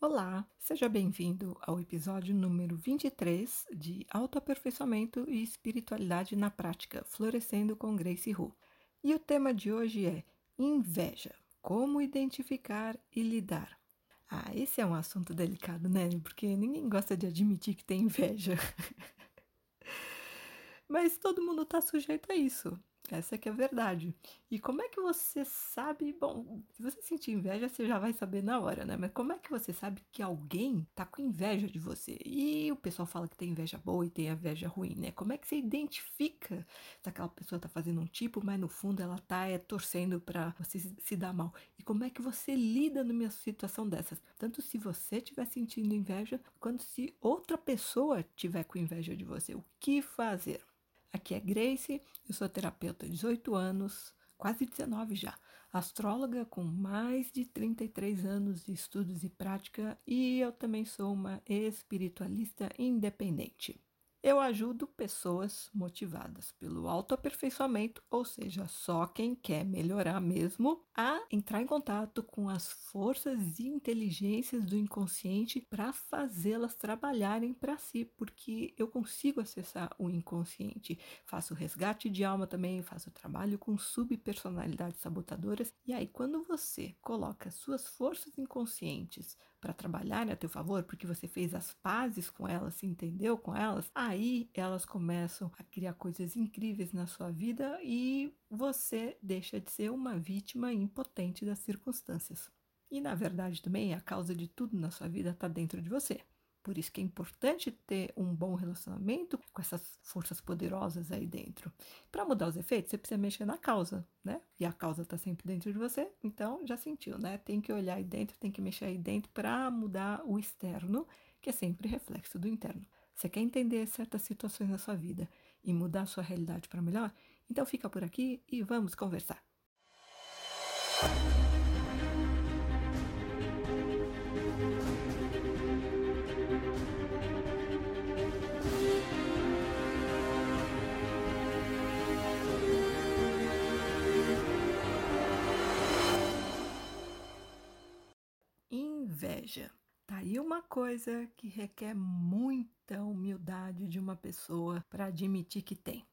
Olá, seja bem-vindo ao episódio número 23 de Autoaperfeiçoamento e Espiritualidade na Prática, Florescendo com Grace Hu. E o tema de hoje é inveja, como identificar e lidar. Ah, esse é um assunto delicado, né? Porque ninguém gosta de admitir que tem inveja. Mas todo mundo está sujeito a isso. Essa que é a verdade. E como é que você sabe? Bom, se você sentir inveja, você já vai saber na hora, né? Mas como é que você sabe que alguém tá com inveja de você? E o pessoal fala que tem inveja boa e tem inveja ruim, né? Como é que você identifica se aquela pessoa tá fazendo um tipo, mas no fundo ela tá é, torcendo para você se dar mal? E como é que você lida numa situação dessas? Tanto se você estiver sentindo inveja, quanto se outra pessoa tiver com inveja de você. O que fazer? Aqui é Grace, eu sou terapeuta há 18 anos, quase 19 já, astróloga com mais de 33 anos de estudos e prática e eu também sou uma espiritualista independente. Eu ajudo pessoas motivadas pelo autoaperfeiçoamento, ou seja, só quem quer melhorar mesmo, a entrar em contato com as forças e inteligências do inconsciente para fazê-las trabalharem para si, porque eu consigo acessar o inconsciente. Faço resgate de alma também, faço trabalho com subpersonalidades sabotadoras. E aí, quando você coloca suas forças inconscientes para trabalhar a teu favor, porque você fez as pazes com elas, se entendeu com elas, aí elas começam a criar coisas incríveis na sua vida e você deixa de ser uma vítima impotente das circunstâncias. E na verdade também a causa de tudo na sua vida está dentro de você. Por isso que é importante ter um bom relacionamento com essas forças poderosas aí dentro. Para mudar os efeitos, você precisa mexer na causa, né? E a causa está sempre dentro de você, então já sentiu, né? Tem que olhar aí dentro, tem que mexer aí dentro para mudar o externo, que é sempre reflexo do interno. Você quer entender certas situações na sua vida e mudar a sua realidade para melhor? Então fica por aqui e vamos conversar. Coisa que requer muita humildade de uma pessoa para admitir que tem.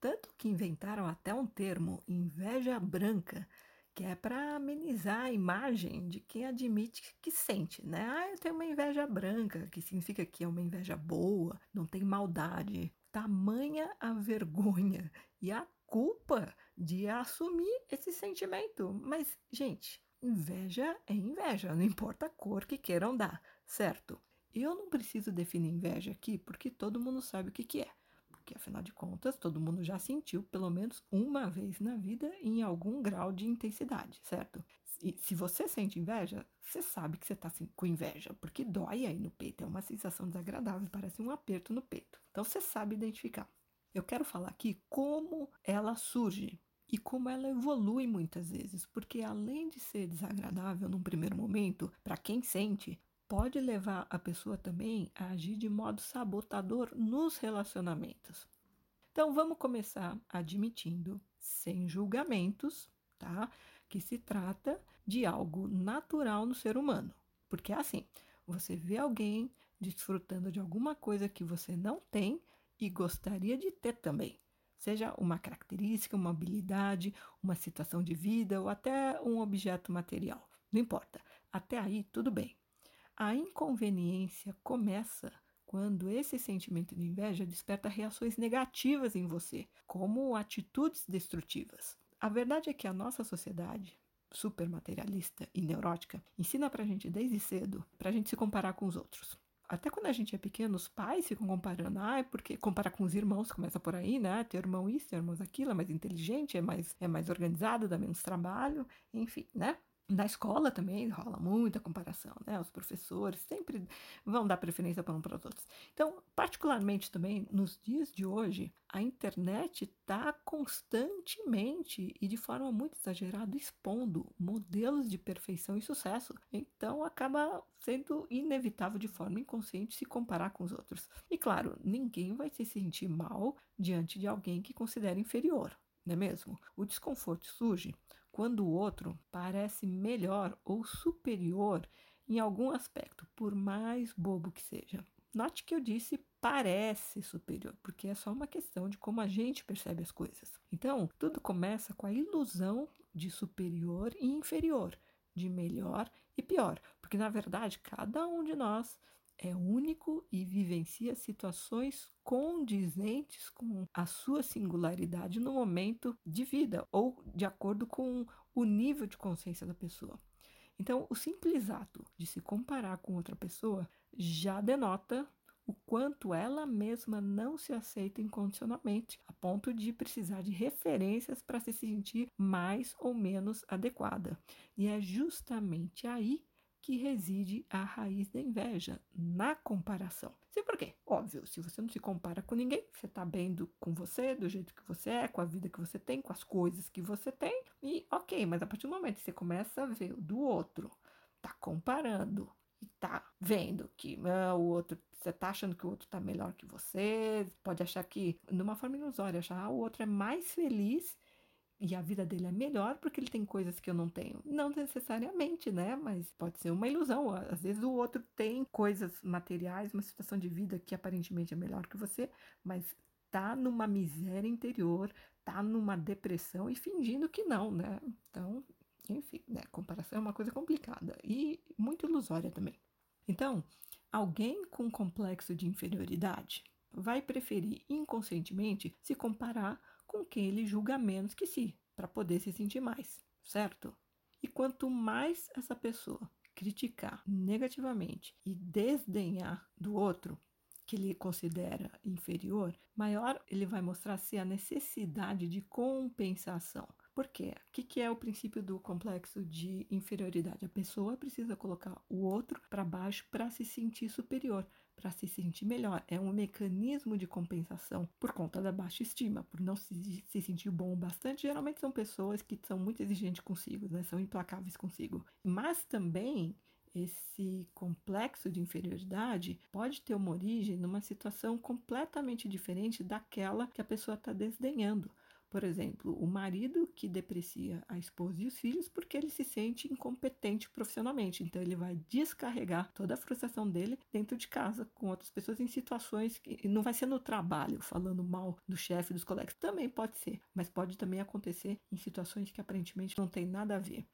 Tanto que inventaram até um termo, inveja branca, que é para amenizar a imagem de quem admite que sente, né? Ah, eu tenho uma inveja branca, que significa que é uma inveja boa, não tem maldade. Tamanha a vergonha e a culpa de assumir esse sentimento. Mas, gente, Inveja é inveja, não importa a cor que queiram dar, certo? Eu não preciso definir inveja aqui porque todo mundo sabe o que, que é. Porque afinal de contas, todo mundo já sentiu pelo menos uma vez na vida em algum grau de intensidade, certo? E se você sente inveja, você sabe que você está com inveja, porque dói aí no peito, é uma sensação desagradável, parece um aperto no peito. Então você sabe identificar. Eu quero falar aqui como ela surge, e como ela evolui muitas vezes, porque além de ser desagradável num primeiro momento, para quem sente, pode levar a pessoa também a agir de modo sabotador nos relacionamentos. Então vamos começar admitindo, sem julgamentos, tá? Que se trata de algo natural no ser humano. Porque é assim, você vê alguém desfrutando de alguma coisa que você não tem e gostaria de ter também seja uma característica, uma habilidade, uma situação de vida ou até um objeto material. Não importa. Até aí, tudo bem. A inconveniência começa quando esse sentimento de inveja desperta reações negativas em você, como atitudes destrutivas. A verdade é que a nossa sociedade, super materialista e neurótica, ensina pra gente desde cedo pra gente se comparar com os outros até quando a gente é pequeno, os pais ficam comparando, ah, é porque comparar com os irmãos, começa por aí, né? Ter irmão isso, ter irmão aquilo, é mais inteligente, é mais, é mais organizado, dá menos trabalho, enfim, né? Na escola também rola muita comparação, né? Os professores sempre vão dar preferência para um para os outros. Então, particularmente também nos dias de hoje, a internet está constantemente e de forma muito exagerada expondo modelos de perfeição e sucesso. Então, acaba sendo inevitável de forma inconsciente se comparar com os outros. E claro, ninguém vai se sentir mal diante de alguém que considera inferior, não é mesmo? O desconforto surge quando o outro parece melhor ou superior em algum aspecto, por mais bobo que seja. Note que eu disse parece superior, porque é só uma questão de como a gente percebe as coisas. Então, tudo começa com a ilusão de superior e inferior, de melhor e pior, porque na verdade cada um de nós é único e vivencia situações condizentes com a sua singularidade no momento de vida ou de acordo com o nível de consciência da pessoa. Então, o simples ato de se comparar com outra pessoa já denota o quanto ela mesma não se aceita incondicionalmente, a ponto de precisar de referências para se sentir mais ou menos adequada. E é justamente aí que reside a raiz da inveja, na comparação. Sim, por quê? Óbvio, se você não se compara com ninguém, você está bem do, com você, do jeito que você é, com a vida que você tem, com as coisas que você tem, e ok, mas a partir do momento que você começa a ver do outro, tá comparando, e tá vendo que ah, o outro, você tá achando que o outro tá melhor que você, pode achar que, numa forma ilusória, achar ah, o outro é mais feliz e a vida dele é melhor porque ele tem coisas que eu não tenho. Não necessariamente, né? Mas pode ser uma ilusão. Às vezes o outro tem coisas materiais, uma situação de vida que aparentemente é melhor que você, mas tá numa miséria interior, tá numa depressão e fingindo que não, né? Então, enfim, né? Comparação é uma coisa complicada e muito ilusória também. Então, alguém com complexo de inferioridade vai preferir inconscientemente se comparar com quem ele julga menos que si, para poder se sentir mais, certo? E quanto mais essa pessoa criticar negativamente e desdenhar do outro, que ele considera inferior, maior ele vai mostrar ser a necessidade de compensação. Por quê? O que é o princípio do complexo de inferioridade? A pessoa precisa colocar o outro para baixo para se sentir superior, para se sentir melhor. É um mecanismo de compensação por conta da baixa estima, por não se, se sentir bom o bastante. Geralmente são pessoas que são muito exigentes consigo, né? são implacáveis consigo. Mas também esse complexo de inferioridade pode ter uma origem numa situação completamente diferente daquela que a pessoa está desdenhando. Por exemplo, o marido que deprecia a esposa e os filhos porque ele se sente incompetente profissionalmente. Então, ele vai descarregar toda a frustração dele dentro de casa com outras pessoas em situações que não vai ser no trabalho, falando mal do chefe, dos colegas. Também pode ser, mas pode também acontecer em situações que aparentemente não tem nada a ver.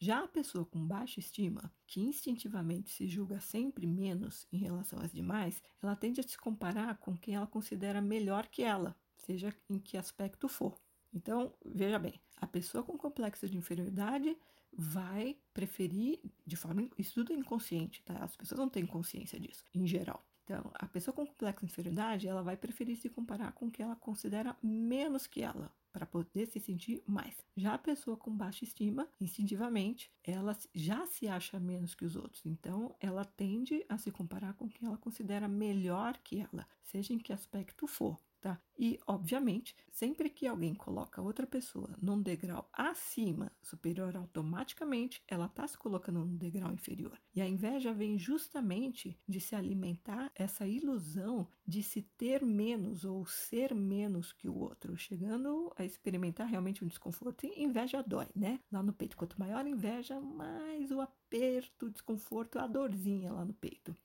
Já a pessoa com baixa estima, que instintivamente se julga sempre menos em relação às demais, ela tende a se comparar com quem ela considera melhor que ela, seja em que aspecto for. Então, veja bem, a pessoa com complexo de inferioridade vai preferir, de forma, isso tudo é inconsciente, tá? As pessoas não têm consciência disso, em geral. Então, a pessoa com complexo de inferioridade, ela vai preferir se comparar com quem ela considera menos que ela, para poder se sentir mais. Já a pessoa com baixa estima, instintivamente, ela já se acha menos que os outros. Então, ela tende a se comparar com quem ela considera melhor que ela, seja em que aspecto for tá? E, obviamente, sempre que alguém coloca outra pessoa num degrau acima, superior automaticamente, ela está se colocando num degrau inferior. E a inveja vem justamente de se alimentar essa ilusão de se ter menos ou ser menos que o outro, chegando a experimentar realmente um desconforto. E inveja dói, né? Lá no peito, quanto maior a inveja, mais o aperto, o desconforto, a dorzinha lá no peito.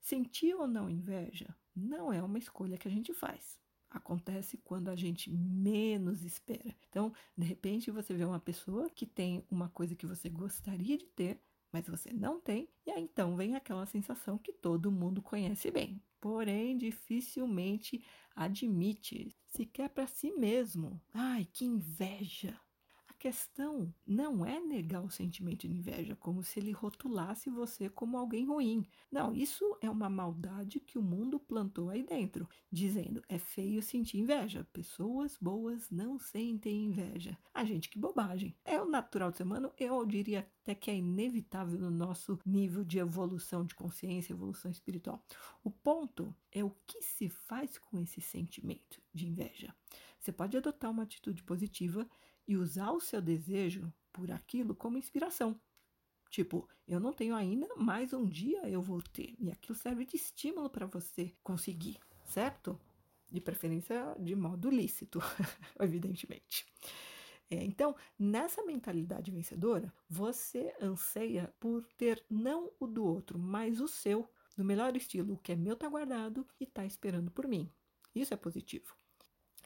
Sentir ou não inveja não é uma escolha que a gente faz acontece quando a gente menos espera. Então, de repente, você vê uma pessoa que tem uma coisa que você gostaria de ter, mas você não tem, e aí então vem aquela sensação que todo mundo conhece bem, porém dificilmente admite, sequer para si mesmo. Ai, que inveja! Questão não é negar o sentimento de inveja, como se ele rotulasse você como alguém ruim. Não, isso é uma maldade que o mundo plantou aí dentro, dizendo é feio sentir inveja. Pessoas boas não sentem inveja. A gente, que bobagem. É o natural do ser humano, eu diria até que é inevitável no nosso nível de evolução de consciência, evolução espiritual. O ponto é o que se faz com esse sentimento de inveja. Você pode adotar uma atitude positiva e usar o seu desejo por aquilo como inspiração. Tipo, eu não tenho ainda, mas um dia eu vou ter. E aquilo serve de estímulo para você conseguir, certo? De preferência de modo lícito, evidentemente. É, então, nessa mentalidade vencedora, você anseia por ter não o do outro, mas o seu, no melhor estilo, o que é meu está guardado e está esperando por mim. Isso é positivo.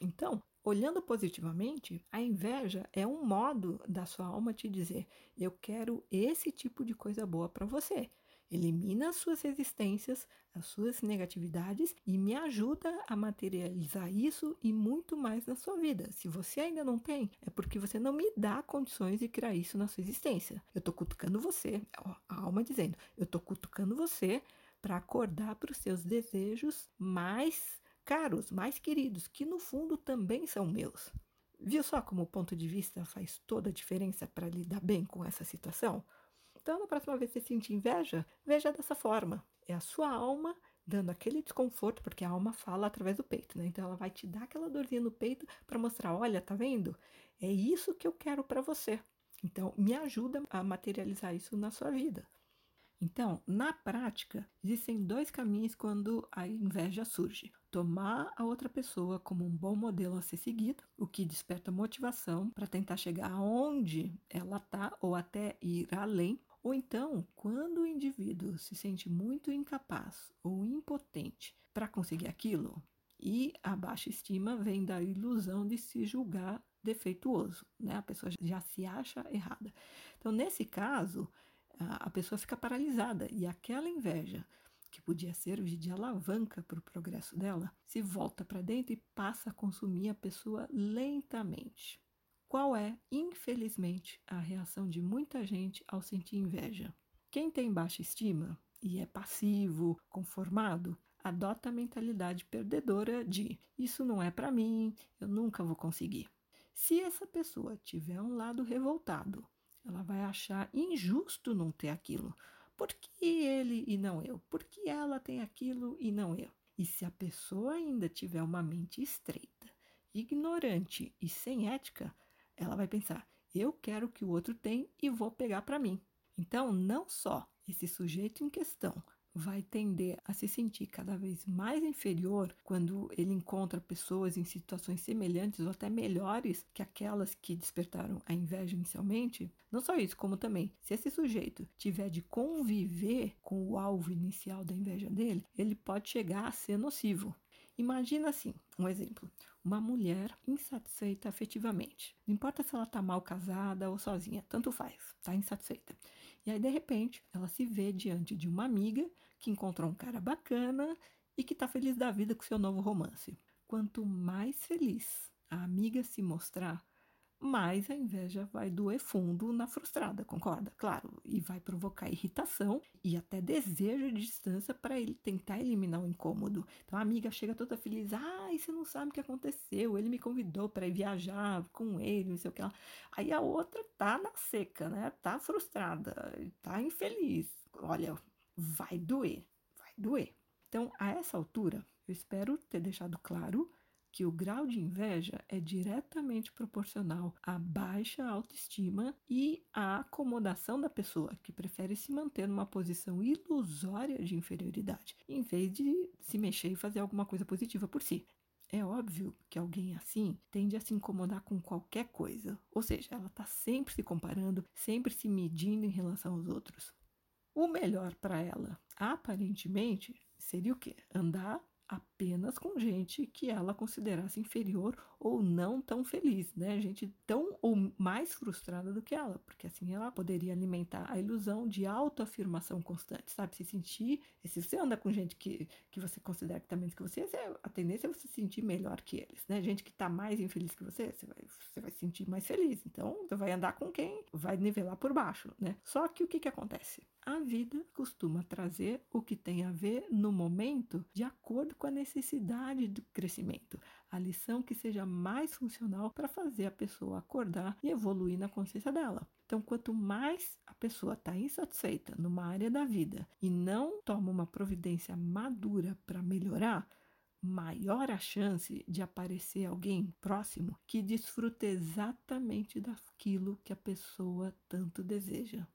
Então, olhando positivamente, a inveja é um modo da sua alma te dizer: eu quero esse tipo de coisa boa para você. Elimina as suas resistências, as suas negatividades e me ajuda a materializar isso e muito mais na sua vida. Se você ainda não tem, é porque você não me dá condições de criar isso na sua existência. Eu estou cutucando você, a alma dizendo, eu estou cutucando você para acordar para os seus desejos mais caros, mais queridos, que no fundo também são meus. Viu só como o ponto de vista faz toda a diferença para lidar bem com essa situação? Então, na próxima vez que você sentir inveja, veja dessa forma. É a sua alma dando aquele desconforto, porque a alma fala através do peito, né? Então ela vai te dar aquela dorzinha no peito para mostrar, olha, tá vendo? É isso que eu quero para você. Então, me ajuda a materializar isso na sua vida. Então, na prática, existem dois caminhos quando a inveja surge. Tomar a outra pessoa como um bom modelo a ser seguido, o que desperta motivação para tentar chegar aonde ela está ou até ir além, ou então, quando o indivíduo se sente muito incapaz ou impotente para conseguir aquilo, e a baixa estima vem da ilusão de se julgar defeituoso, né? A pessoa já se acha errada. Então, nesse caso, a pessoa fica paralisada e aquela inveja que podia servir de alavanca para o progresso dela se volta para dentro e passa a consumir a pessoa lentamente. Qual é, infelizmente, a reação de muita gente ao sentir inveja? Quem tem baixa estima e é passivo, conformado, adota a mentalidade perdedora de isso não é para mim, eu nunca vou conseguir. Se essa pessoa tiver um lado revoltado, ela vai achar injusto não ter aquilo. Por que ele e não eu? Por que ela tem aquilo e não eu? E se a pessoa ainda tiver uma mente estreita, ignorante e sem ética, ela vai pensar: eu quero o que o outro tem e vou pegar para mim. Então, não só esse sujeito em questão vai tender a se sentir cada vez mais inferior quando ele encontra pessoas em situações semelhantes ou até melhores que aquelas que despertaram a inveja inicialmente. Não só isso, como também, se esse sujeito tiver de conviver com o alvo inicial da inveja dele, ele pode chegar a ser nocivo. Imagina assim, um exemplo, uma mulher insatisfeita afetivamente. Não importa se ela está mal casada ou sozinha, tanto faz, está insatisfeita. E aí, de repente, ela se vê diante de uma amiga que encontrou um cara bacana e que está feliz da vida com seu novo romance. Quanto mais feliz a amiga se mostrar, mais a inveja vai doer fundo na frustrada, concorda? Claro, e vai provocar irritação e até desejo de distância para ele tentar eliminar o incômodo. Então a amiga chega toda feliz: ai, você não sabe o que aconteceu, ele me convidou para ir viajar com ele, não sei o que lá. Aí a outra tá na seca, né? Tá frustrada, tá infeliz. Olha, vai doer, vai doer. Então, a essa altura, eu espero ter deixado claro que o grau de inveja é diretamente proporcional à baixa autoestima e à acomodação da pessoa, que prefere se manter numa posição ilusória de inferioridade, em vez de se mexer e fazer alguma coisa positiva por si. É óbvio que alguém assim tende a se incomodar com qualquer coisa, ou seja, ela está sempre se comparando, sempre se medindo em relação aos outros. O melhor para ela, aparentemente, seria o quê? Andar apenas com gente que ela considerasse inferior ou não tão feliz, né? Gente tão ou mais frustrada do que ela, porque assim ela poderia alimentar a ilusão de autoafirmação constante, sabe? Se sentir, se você anda com gente que, que você considera que tá menos que você, a tendência é você se sentir melhor que eles, né? Gente que tá mais infeliz que você, você vai, você vai se sentir mais feliz. Então, você vai andar com quem vai nivelar por baixo, né? Só que o que que acontece? A vida costuma trazer o que tem a ver no momento de acordo com a necessidade do crescimento, a lição que seja mais funcional para fazer a pessoa acordar e evoluir na consciência dela. Então, quanto mais a pessoa está insatisfeita numa área da vida e não toma uma providência madura para melhorar, maior a chance de aparecer alguém próximo que desfruta exatamente daquilo que a pessoa tanto deseja.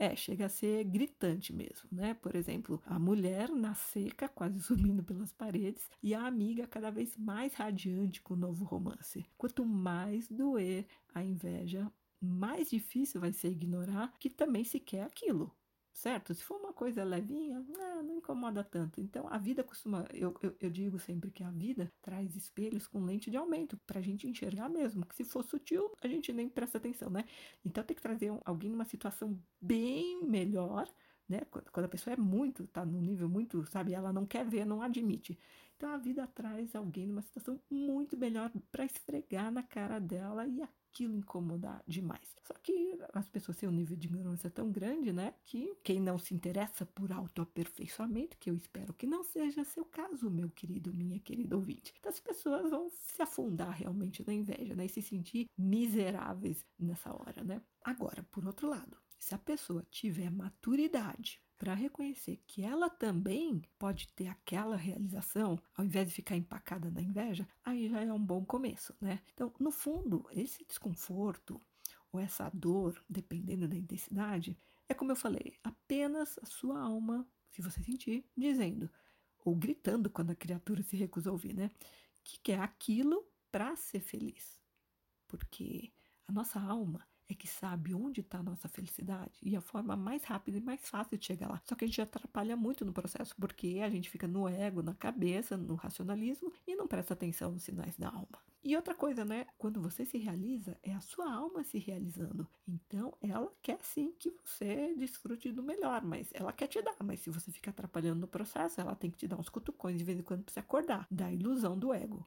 É, chega a ser gritante mesmo, né? Por exemplo, a mulher na seca, quase subindo pelas paredes, e a amiga cada vez mais radiante com o novo romance. Quanto mais doer a inveja, mais difícil vai ser ignorar que também se quer aquilo certo? Se for uma coisa levinha, não, não incomoda tanto. Então, a vida costuma, eu, eu, eu, digo sempre que a vida traz espelhos com lente de aumento para a gente enxergar mesmo. Que se for sutil, a gente nem presta atenção, né? Então, tem que trazer alguém numa situação bem melhor. Né? Quando a pessoa é muito, tá num nível muito, sabe, ela não quer ver, não admite. Então a vida traz alguém numa situação muito melhor para esfregar na cara dela e aquilo incomodar demais. Só que as pessoas têm um nível de ignorância tão grande, né? Que quem não se interessa por autoaperfeiçoamento, que eu espero que não seja seu caso, meu querido, minha querida ouvinte. Então as pessoas vão se afundar realmente na inveja, né? E se sentir miseráveis nessa hora, né? Agora, por outro lado, se a pessoa tiver maturidade para reconhecer que ela também pode ter aquela realização, ao invés de ficar empacada na inveja, aí já é um bom começo, né? Então, no fundo, esse desconforto ou essa dor, dependendo da intensidade, é como eu falei, apenas a sua alma, se você sentir, dizendo ou gritando quando a criatura se recusa a ouvir, né? Que quer aquilo para ser feliz. Porque a nossa alma é que sabe onde está a nossa felicidade e a forma mais rápida e mais fácil de chegar lá. Só que a gente atrapalha muito no processo, porque a gente fica no ego, na cabeça, no racionalismo e não presta atenção nos sinais da alma. E outra coisa, né? Quando você se realiza, é a sua alma se realizando. Então, ela quer sim que você desfrute do melhor, mas ela quer te dar. Mas se você fica atrapalhando no processo, ela tem que te dar uns cutucões de vez em quando para você acordar da ilusão do ego.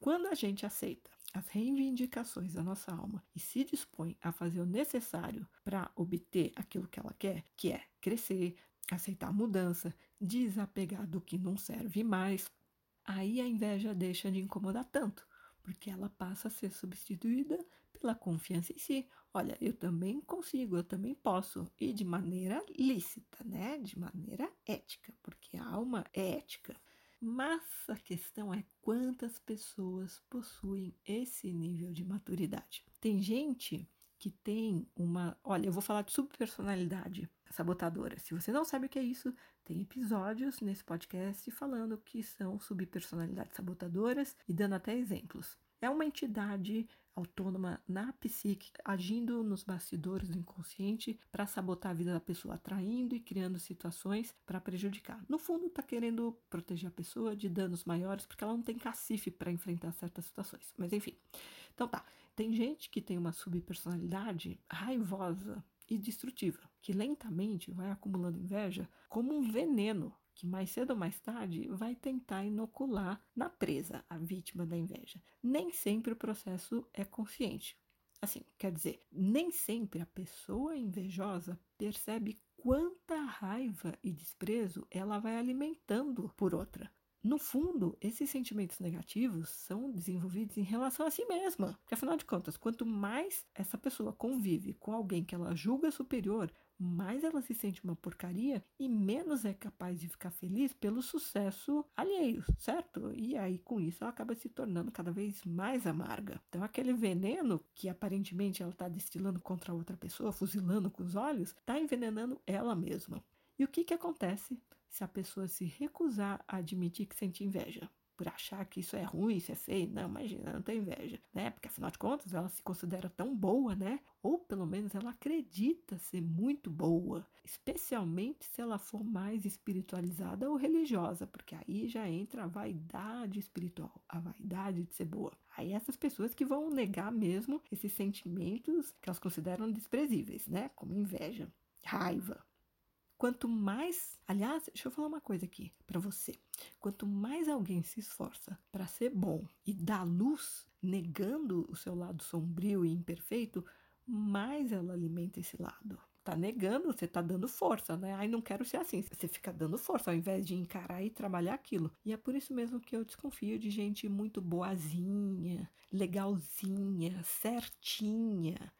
Quando a gente aceita as reivindicações da nossa alma e se dispõe a fazer o necessário para obter aquilo que ela quer, que é crescer, aceitar a mudança, desapegar do que não serve mais, aí a inveja deixa de incomodar tanto, porque ela passa a ser substituída pela confiança em si. Olha, eu também consigo, eu também posso, e de maneira lícita, né? De maneira ética, porque a alma é ética. Mas a questão é quantas pessoas possuem esse nível de maturidade. Tem gente que tem uma. Olha, eu vou falar de subpersonalidade sabotadora. Se você não sabe o que é isso, tem episódios nesse podcast falando que são subpersonalidades sabotadoras e dando até exemplos. É uma entidade autônoma na psique, agindo nos bastidores do inconsciente para sabotar a vida da pessoa, atraindo e criando situações para prejudicar. No fundo, está querendo proteger a pessoa de danos maiores porque ela não tem cacife para enfrentar certas situações. Mas enfim. Então tá, tem gente que tem uma subpersonalidade raivosa e destrutiva, que lentamente vai acumulando inveja como um veneno que mais cedo ou mais tarde vai tentar inocular na presa a vítima da inveja. Nem sempre o processo é consciente. Assim, quer dizer, nem sempre a pessoa invejosa percebe quanta raiva e desprezo ela vai alimentando por outra. No fundo, esses sentimentos negativos são desenvolvidos em relação a si mesma. Porque, afinal de contas, quanto mais essa pessoa convive com alguém que ela julga superior, mais ela se sente uma porcaria e menos é capaz de ficar feliz pelo sucesso alheio, certo? E aí, com isso, ela acaba se tornando cada vez mais amarga. Então, aquele veneno que aparentemente ela está destilando contra outra pessoa, fuzilando com os olhos, está envenenando ela mesma. E o que, que acontece se a pessoa se recusar a admitir que sente inveja? por achar que isso é ruim, isso é feio. Não, imagina, não tem inveja, né? Porque afinal de contas ela se considera tão boa, né? Ou pelo menos ela acredita ser muito boa, especialmente se ela for mais espiritualizada ou religiosa, porque aí já entra a vaidade espiritual, a vaidade de ser boa. Aí essas pessoas que vão negar mesmo esses sentimentos que elas consideram desprezíveis, né? Como inveja, raiva, Quanto mais, aliás, deixa eu falar uma coisa aqui para você. Quanto mais alguém se esforça para ser bom e dar luz, negando o seu lado sombrio e imperfeito, mais ela alimenta esse lado. Tá negando, você tá dando força, né? Ai, não quero ser assim. Você fica dando força ao invés de encarar e trabalhar aquilo. E é por isso mesmo que eu desconfio de gente muito boazinha, legalzinha, certinha,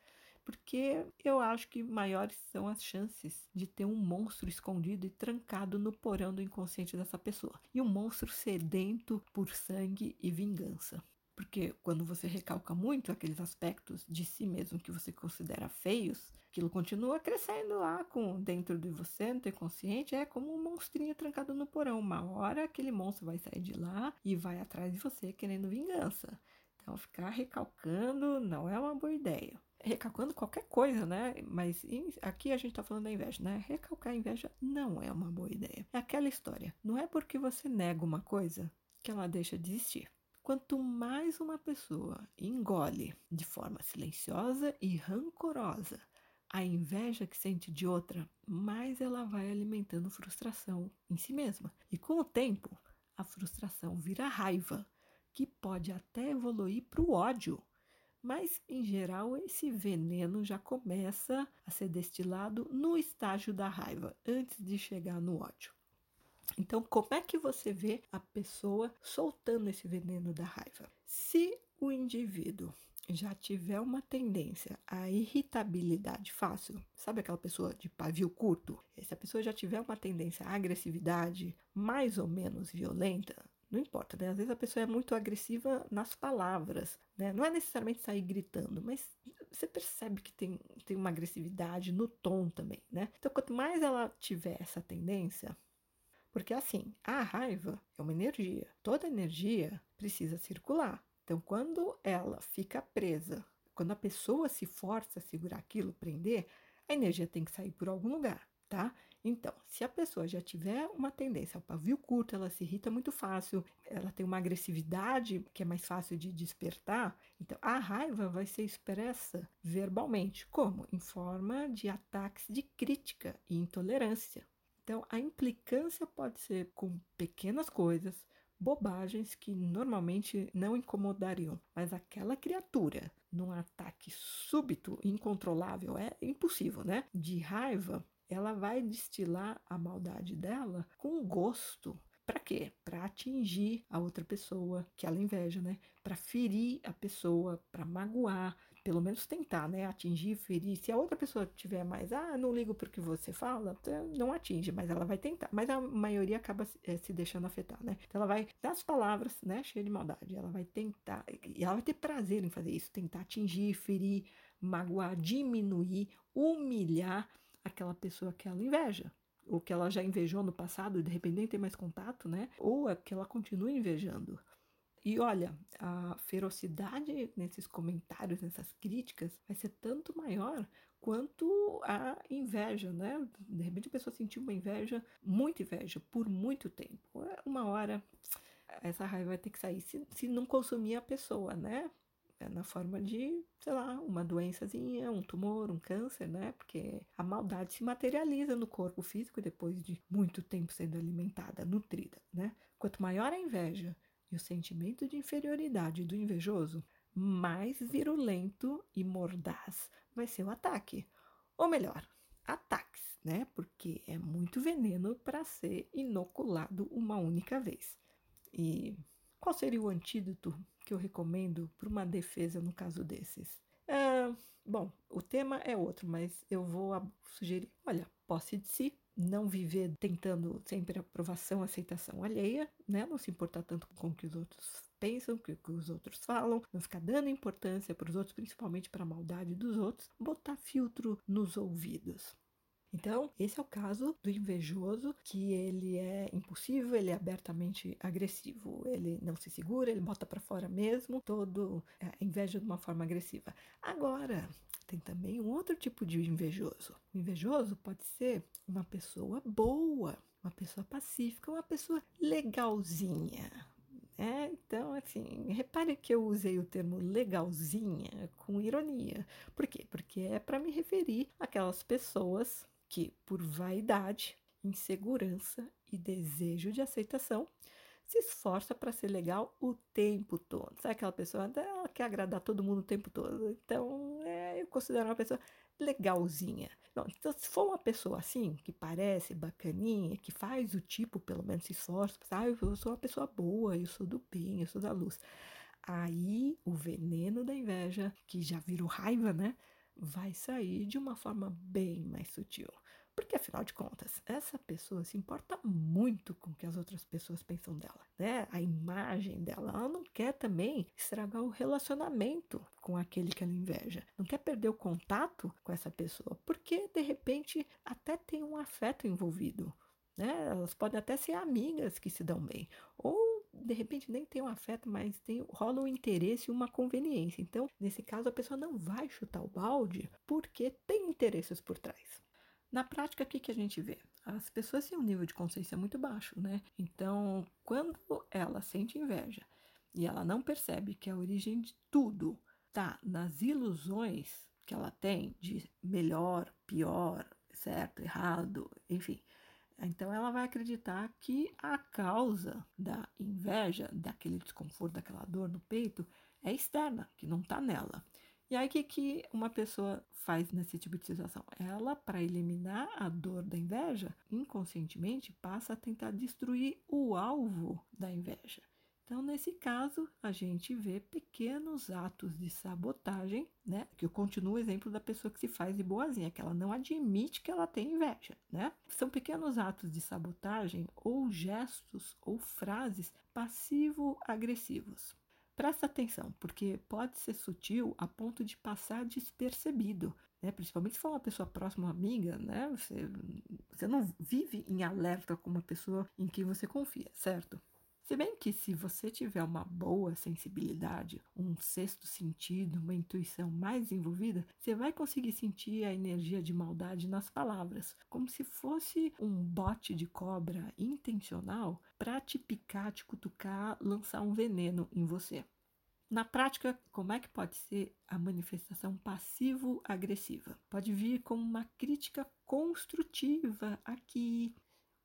porque eu acho que maiores são as chances de ter um monstro escondido e trancado no porão do inconsciente dessa pessoa. E um monstro sedento por sangue e vingança. Porque quando você recalca muito aqueles aspectos de si mesmo que você considera feios, Aquilo continua crescendo lá com dentro de você, no teu consciente, é como um monstrinho trancado no porão. Uma hora aquele monstro vai sair de lá e vai atrás de você querendo vingança. Então, ficar recalcando não é uma boa ideia. Recalcando qualquer coisa, né? Mas aqui a gente tá falando da inveja, né? Recalcar a inveja não é uma boa ideia. É aquela história. Não é porque você nega uma coisa que ela deixa de existir. Quanto mais uma pessoa engole de forma silenciosa e rancorosa a inveja que sente de outra, mais ela vai alimentando frustração em si mesma. E com o tempo, a frustração vira raiva que pode até evoluir para o ódio. Mas, em geral, esse veneno já começa a ser destilado no estágio da raiva, antes de chegar no ódio. Então, como é que você vê a pessoa soltando esse veneno da raiva? Se o indivíduo já tiver uma tendência à irritabilidade fácil, sabe aquela pessoa de pavio curto? Se a pessoa já tiver uma tendência à agressividade mais ou menos violenta, não importa, né? Às vezes a pessoa é muito agressiva nas palavras, né? Não é necessariamente sair gritando, mas você percebe que tem, tem uma agressividade no tom também, né? Então, quanto mais ela tiver essa tendência, porque assim, a raiva é uma energia. Toda energia precisa circular. Então, quando ela fica presa, quando a pessoa se força a segurar aquilo, prender, a energia tem que sair por algum lugar, tá? Então, se a pessoa já tiver uma tendência ao pavio curto, ela se irrita muito fácil, ela tem uma agressividade que é mais fácil de despertar, então a raiva vai ser expressa verbalmente, como? Em forma de ataques de crítica e intolerância. Então, a implicância pode ser com pequenas coisas, bobagens que normalmente não incomodariam, mas aquela criatura num ataque súbito, incontrolável, é impossível, né? De raiva, ela vai destilar a maldade dela com gosto. Para quê? Para atingir a outra pessoa que ela inveja, né? Para ferir a pessoa, para magoar, pelo menos tentar, né? Atingir, ferir. Se a outra pessoa tiver mais, ah, não ligo porque você fala, não atinge, mas ela vai tentar. Mas a maioria acaba é, se deixando afetar, né? Então ela vai, das palavras, né, cheia de maldade, ela vai tentar, e ela vai ter prazer em fazer isso, tentar atingir, ferir, magoar, diminuir, humilhar aquela pessoa que ela inveja, ou que ela já invejou no passado de repente nem tem mais contato, né? Ou é que ela continua invejando. E olha, a ferocidade nesses comentários, nessas críticas, vai ser tanto maior quanto a inveja, né? De repente a pessoa sentiu uma inveja, muita inveja, por muito tempo. É uma hora essa raiva vai ter que sair se, se não consumir a pessoa, né? É na forma de, sei lá, uma doençazinha, um tumor, um câncer, né? Porque a maldade se materializa no corpo físico depois de muito tempo sendo alimentada, nutrida, né? Quanto maior a inveja e o sentimento de inferioridade do invejoso, mais virulento e mordaz vai ser o ataque. Ou melhor, ataques, né? Porque é muito veneno para ser inoculado uma única vez. E qual seria o antídoto que eu recomendo para uma defesa no caso desses? É, bom, o tema é outro, mas eu vou sugerir: olha, posse de si, não viver tentando sempre aprovação, aceitação alheia, né? Não se importar tanto com o que os outros pensam, com o que os outros falam, não ficar dando importância para os outros, principalmente para a maldade dos outros, botar filtro nos ouvidos. Então, esse é o caso do invejoso, que ele é impulsivo, ele é abertamente agressivo, ele não se segura, ele bota para fora mesmo, todo é, inveja de uma forma agressiva. Agora, tem também um outro tipo de invejoso. O invejoso pode ser uma pessoa boa, uma pessoa pacífica, uma pessoa legalzinha. É, então, assim, repare que eu usei o termo legalzinha com ironia. Por quê? Porque é para me referir àquelas pessoas que, por vaidade, insegurança e desejo de aceitação, se esforça para ser legal o tempo todo. Sabe aquela pessoa ela quer agradar todo mundo o tempo todo? Então, é, eu considero uma pessoa legalzinha. Não, então, se for uma pessoa assim, que parece bacaninha, que faz o tipo, pelo menos se esforça, ah, eu sou uma pessoa boa, eu sou do bem, eu sou da luz. Aí o veneno da inveja, que já virou raiva, né? Vai sair de uma forma bem mais sutil. Porque, afinal de contas, essa pessoa se importa muito com o que as outras pessoas pensam dela, né? A imagem dela. Ela não quer também estragar o relacionamento com aquele que ela inveja. Não quer perder o contato com essa pessoa, porque, de repente, até tem um afeto envolvido. Né? Elas podem até ser amigas que se dão bem. Ou, de repente, nem tem um afeto, mas tem, rola um interesse e uma conveniência. Então, nesse caso, a pessoa não vai chutar o balde porque tem interesses por trás. Na prática, o que, que a gente vê? As pessoas têm um nível de consciência muito baixo, né? Então, quando ela sente inveja e ela não percebe que a origem de tudo está nas ilusões que ela tem de melhor, pior, certo, errado, enfim. Então ela vai acreditar que a causa da inveja, daquele desconforto, daquela dor no peito, é externa, que não está nela. E aí, o que, que uma pessoa faz nesse tipo de situação? Ela, para eliminar a dor da inveja, inconscientemente passa a tentar destruir o alvo da inveja. Então, nesse caso, a gente vê pequenos atos de sabotagem, né? Que eu continuo o exemplo da pessoa que se faz de boazinha, que ela não admite que ela tem inveja, né? São pequenos atos de sabotagem ou gestos ou frases passivo-agressivos. Presta atenção, porque pode ser sutil a ponto de passar despercebido, né? Principalmente se for uma pessoa próxima, uma amiga, né? Você, você não vive em alerta com uma pessoa em quem você confia, certo? Se bem que se você tiver uma boa sensibilidade, um sexto sentido, uma intuição mais envolvida, você vai conseguir sentir a energia de maldade nas palavras, como se fosse um bote de cobra intencional para te picar, te cutucar, lançar um veneno em você. Na prática, como é que pode ser a manifestação passivo-agressiva? Pode vir como uma crítica construtiva aqui,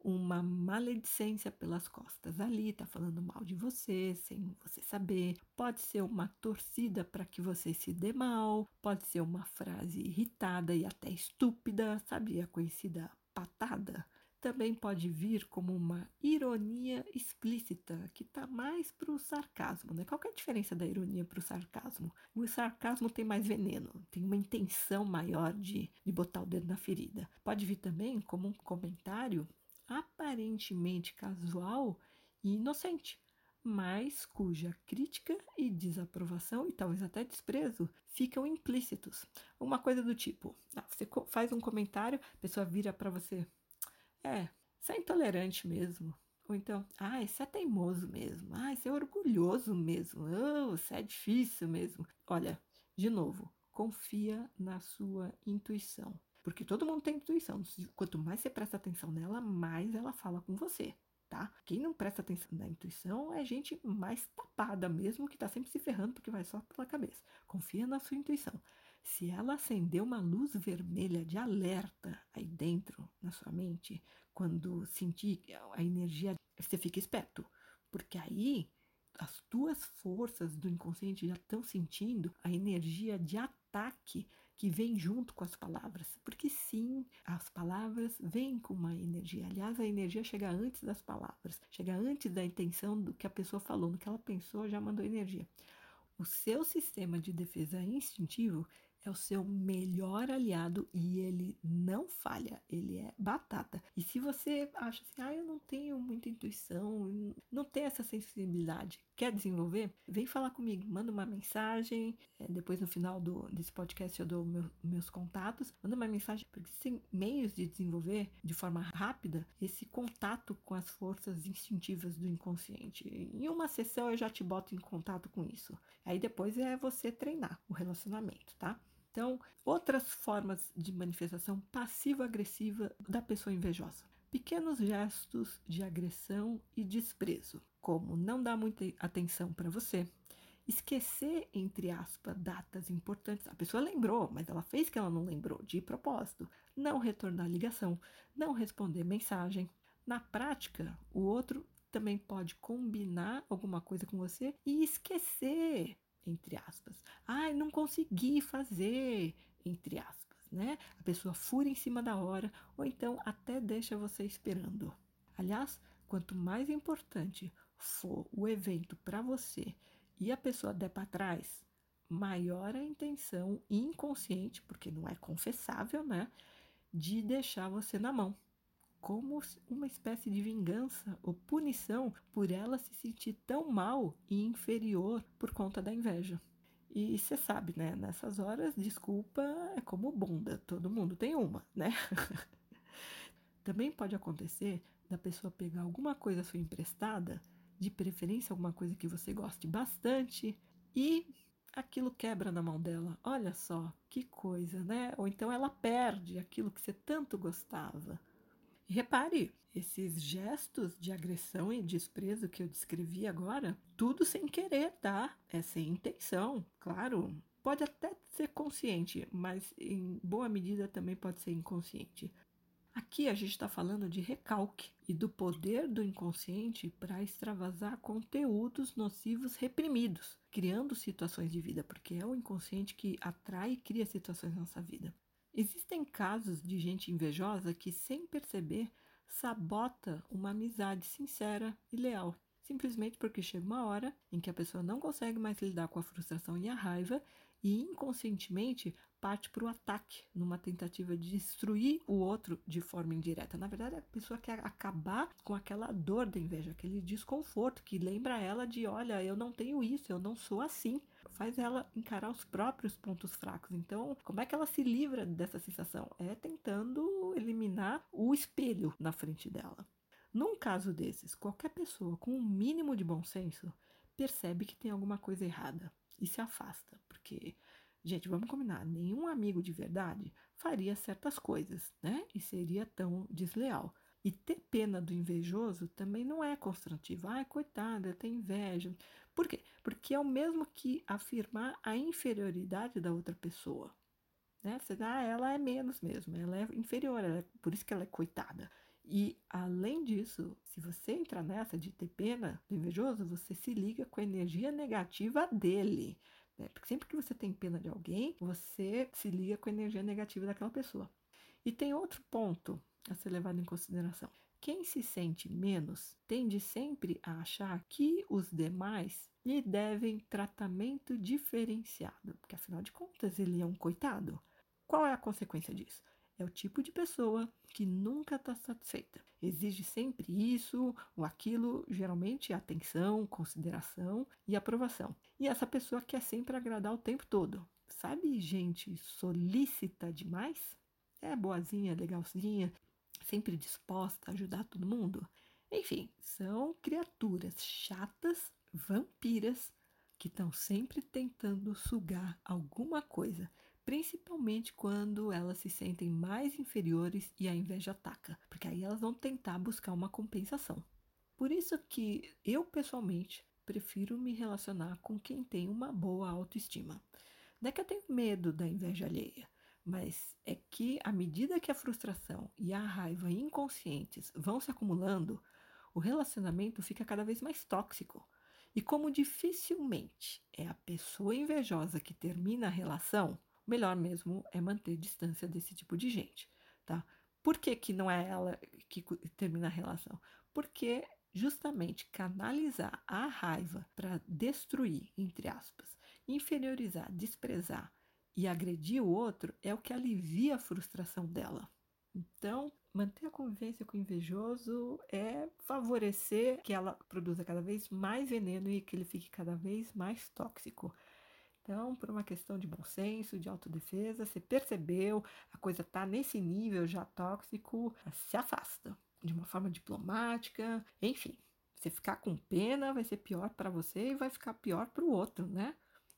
uma maledicência pelas costas ali, tá falando mal de você, sem você saber. Pode ser uma torcida para que você se dê mal, pode ser uma frase irritada e até estúpida, sabe? A conhecida patada. Também pode vir como uma ironia explícita, que está mais para o sarcasmo. Né? Qual é a diferença da ironia para o sarcasmo? O sarcasmo tem mais veneno, tem uma intenção maior de, de botar o dedo na ferida. Pode vir também como um comentário aparentemente casual e inocente, mas cuja crítica e desaprovação e talvez até desprezo ficam implícitos. Uma coisa do tipo: ah, você faz um comentário, a pessoa vira para você, é, você é intolerante mesmo. Ou então, ah, isso é teimoso mesmo. Ah, isso é orgulhoso mesmo. Oh, isso é difícil mesmo. Olha, de novo, confia na sua intuição. Porque todo mundo tem intuição. Quanto mais você presta atenção nela, mais ela fala com você, tá? Quem não presta atenção na intuição é gente mais tapada mesmo, que tá sempre se ferrando porque vai só pela cabeça. Confia na sua intuição. Se ela acender uma luz vermelha de alerta aí dentro, na sua mente, quando sentir a energia, você fica esperto. Porque aí as tuas forças do inconsciente já estão sentindo a energia de ataque que vem junto com as palavras. Porque sim, as palavras vêm com uma energia. Aliás, a energia chega antes das palavras, chega antes da intenção do que a pessoa falou, no que ela pensou, já mandou energia. O seu sistema de defesa instintivo é o seu melhor aliado e ele não falha, ele é batata. E se você acha assim, ah, eu não tenho muita intuição, não tenho essa sensibilidade, quer desenvolver? Vem falar comigo, manda uma mensagem. É, depois no final do, desse podcast eu dou meu, meus contatos. Manda uma mensagem, porque tem meios de desenvolver de forma rápida esse contato com as forças instintivas do inconsciente. Em uma sessão eu já te boto em contato com isso. Aí depois é você treinar o relacionamento, tá? Então, outras formas de manifestação passivo-agressiva da pessoa invejosa. Pequenos gestos de agressão e desprezo, como não dar muita atenção para você, esquecer, entre aspas, datas importantes. A pessoa lembrou, mas ela fez que ela não lembrou de propósito. Não retornar ligação, não responder mensagem. Na prática, o outro também pode combinar alguma coisa com você e esquecer entre aspas. Ai, não consegui fazer, entre aspas, né? A pessoa fura em cima da hora ou então até deixa você esperando. Aliás, quanto mais importante for o evento para você e a pessoa der para trás, maior a intenção inconsciente, porque não é confessável, né? de deixar você na mão, como uma espécie de vingança ou punição por ela se sentir tão mal e inferior por conta da inveja. E você sabe, né? Nessas horas, desculpa é como bunda, todo mundo tem uma, né? Também pode acontecer da pessoa pegar alguma coisa sua emprestada, de preferência alguma coisa que você goste bastante, e aquilo quebra na mão dela. Olha só, que coisa, né? Ou então ela perde aquilo que você tanto gostava. E repare, esses gestos de agressão e desprezo que eu descrevi agora, tudo sem querer, tá? É sem intenção, claro. Pode até ser consciente, mas em boa medida também pode ser inconsciente. Aqui a gente está falando de recalque e do poder do inconsciente para extravasar conteúdos nocivos reprimidos, criando situações de vida, porque é o inconsciente que atrai e cria situações na nossa vida. Existem casos de gente invejosa que, sem perceber, sabota uma amizade sincera e leal, simplesmente porque chega uma hora em que a pessoa não consegue mais lidar com a frustração e a raiva e inconscientemente parte para o ataque, numa tentativa de destruir o outro de forma indireta. Na verdade, a pessoa quer acabar com aquela dor da inveja, aquele desconforto que lembra ela de: olha, eu não tenho isso, eu não sou assim. Faz ela encarar os próprios pontos fracos. Então, como é que ela se livra dessa sensação? É tentando eliminar o espelho na frente dela. Num caso desses, qualquer pessoa com um mínimo de bom senso percebe que tem alguma coisa errada e se afasta, porque Gente, vamos combinar, nenhum amigo de verdade faria certas coisas, né? E seria tão desleal. E ter pena do invejoso também não é construtivo. Ai, coitada, tem inveja. Por quê? Porque é o mesmo que afirmar a inferioridade da outra pessoa. Né? Você dá, ah, ela é menos mesmo, ela é inferior, ela é, por isso que ela é coitada. E além disso, se você entrar nessa de ter pena do invejoso, você se liga com a energia negativa dele. Né? Porque sempre que você tem pena de alguém, você se liga com a energia negativa daquela pessoa. E tem outro ponto a ser levado em consideração. Quem se sente menos tende sempre a achar que os demais lhe devem tratamento diferenciado, porque afinal de contas ele é um coitado. Qual é a consequência disso? é o tipo de pessoa que nunca está satisfeita. Exige sempre isso ou aquilo, geralmente atenção, consideração e aprovação. E essa pessoa quer sempre agradar o tempo todo. Sabe gente solícita demais? É boazinha, legalzinha, sempre disposta a ajudar todo mundo? Enfim, são criaturas chatas, vampiras, que estão sempre tentando sugar alguma coisa principalmente quando elas se sentem mais inferiores e a inveja ataca, porque aí elas vão tentar buscar uma compensação. Por isso que eu pessoalmente prefiro me relacionar com quem tem uma boa autoestima. Não é que eu tenho medo da inveja alheia, mas é que à medida que a frustração e a raiva inconscientes vão se acumulando, o relacionamento fica cada vez mais tóxico. E como dificilmente é a pessoa invejosa que termina a relação, melhor mesmo é manter distância desse tipo de gente, tá? Por que, que não é ela que termina a relação? Porque justamente canalizar a raiva para destruir, entre aspas, inferiorizar, desprezar e agredir o outro é o que alivia a frustração dela. Então, manter a convivência com o invejoso é favorecer que ela produza cada vez mais veneno e que ele fique cada vez mais tóxico. Então, por uma questão de bom senso, de autodefesa, você percebeu, a coisa está nesse nível já tóxico, se afasta de uma forma diplomática, enfim. Você ficar com pena vai ser pior para você e vai ficar pior para o outro, né?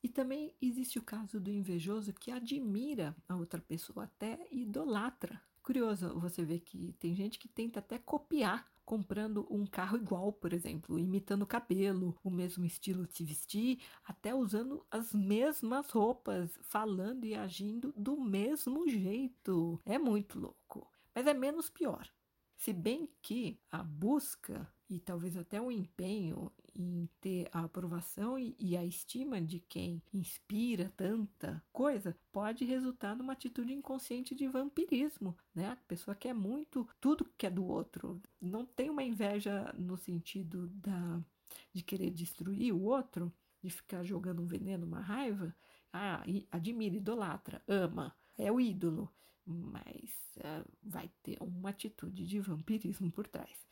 E também existe o caso do invejoso que admira a outra pessoa, até idolatra. Curioso você ver que tem gente que tenta até copiar comprando um carro igual, por exemplo, imitando o cabelo, o mesmo estilo de se vestir, até usando as mesmas roupas, falando e agindo do mesmo jeito. É muito louco, mas é menos pior. Se bem que a busca e talvez até o empenho em ter a aprovação e, e, a estima de quem inspira tanta coisa pode resultar numa atitude inconsciente de vampirismo, né? A pessoa quer muito tudo que é do outro, não tem uma inveja no sentido da de querer destruir o outro, de ficar jogando um veneno, uma raiva. Ah, admira, idolatra, ama, é o ídolo. mas uh, vai ter uma atitude de vampirismo por trás.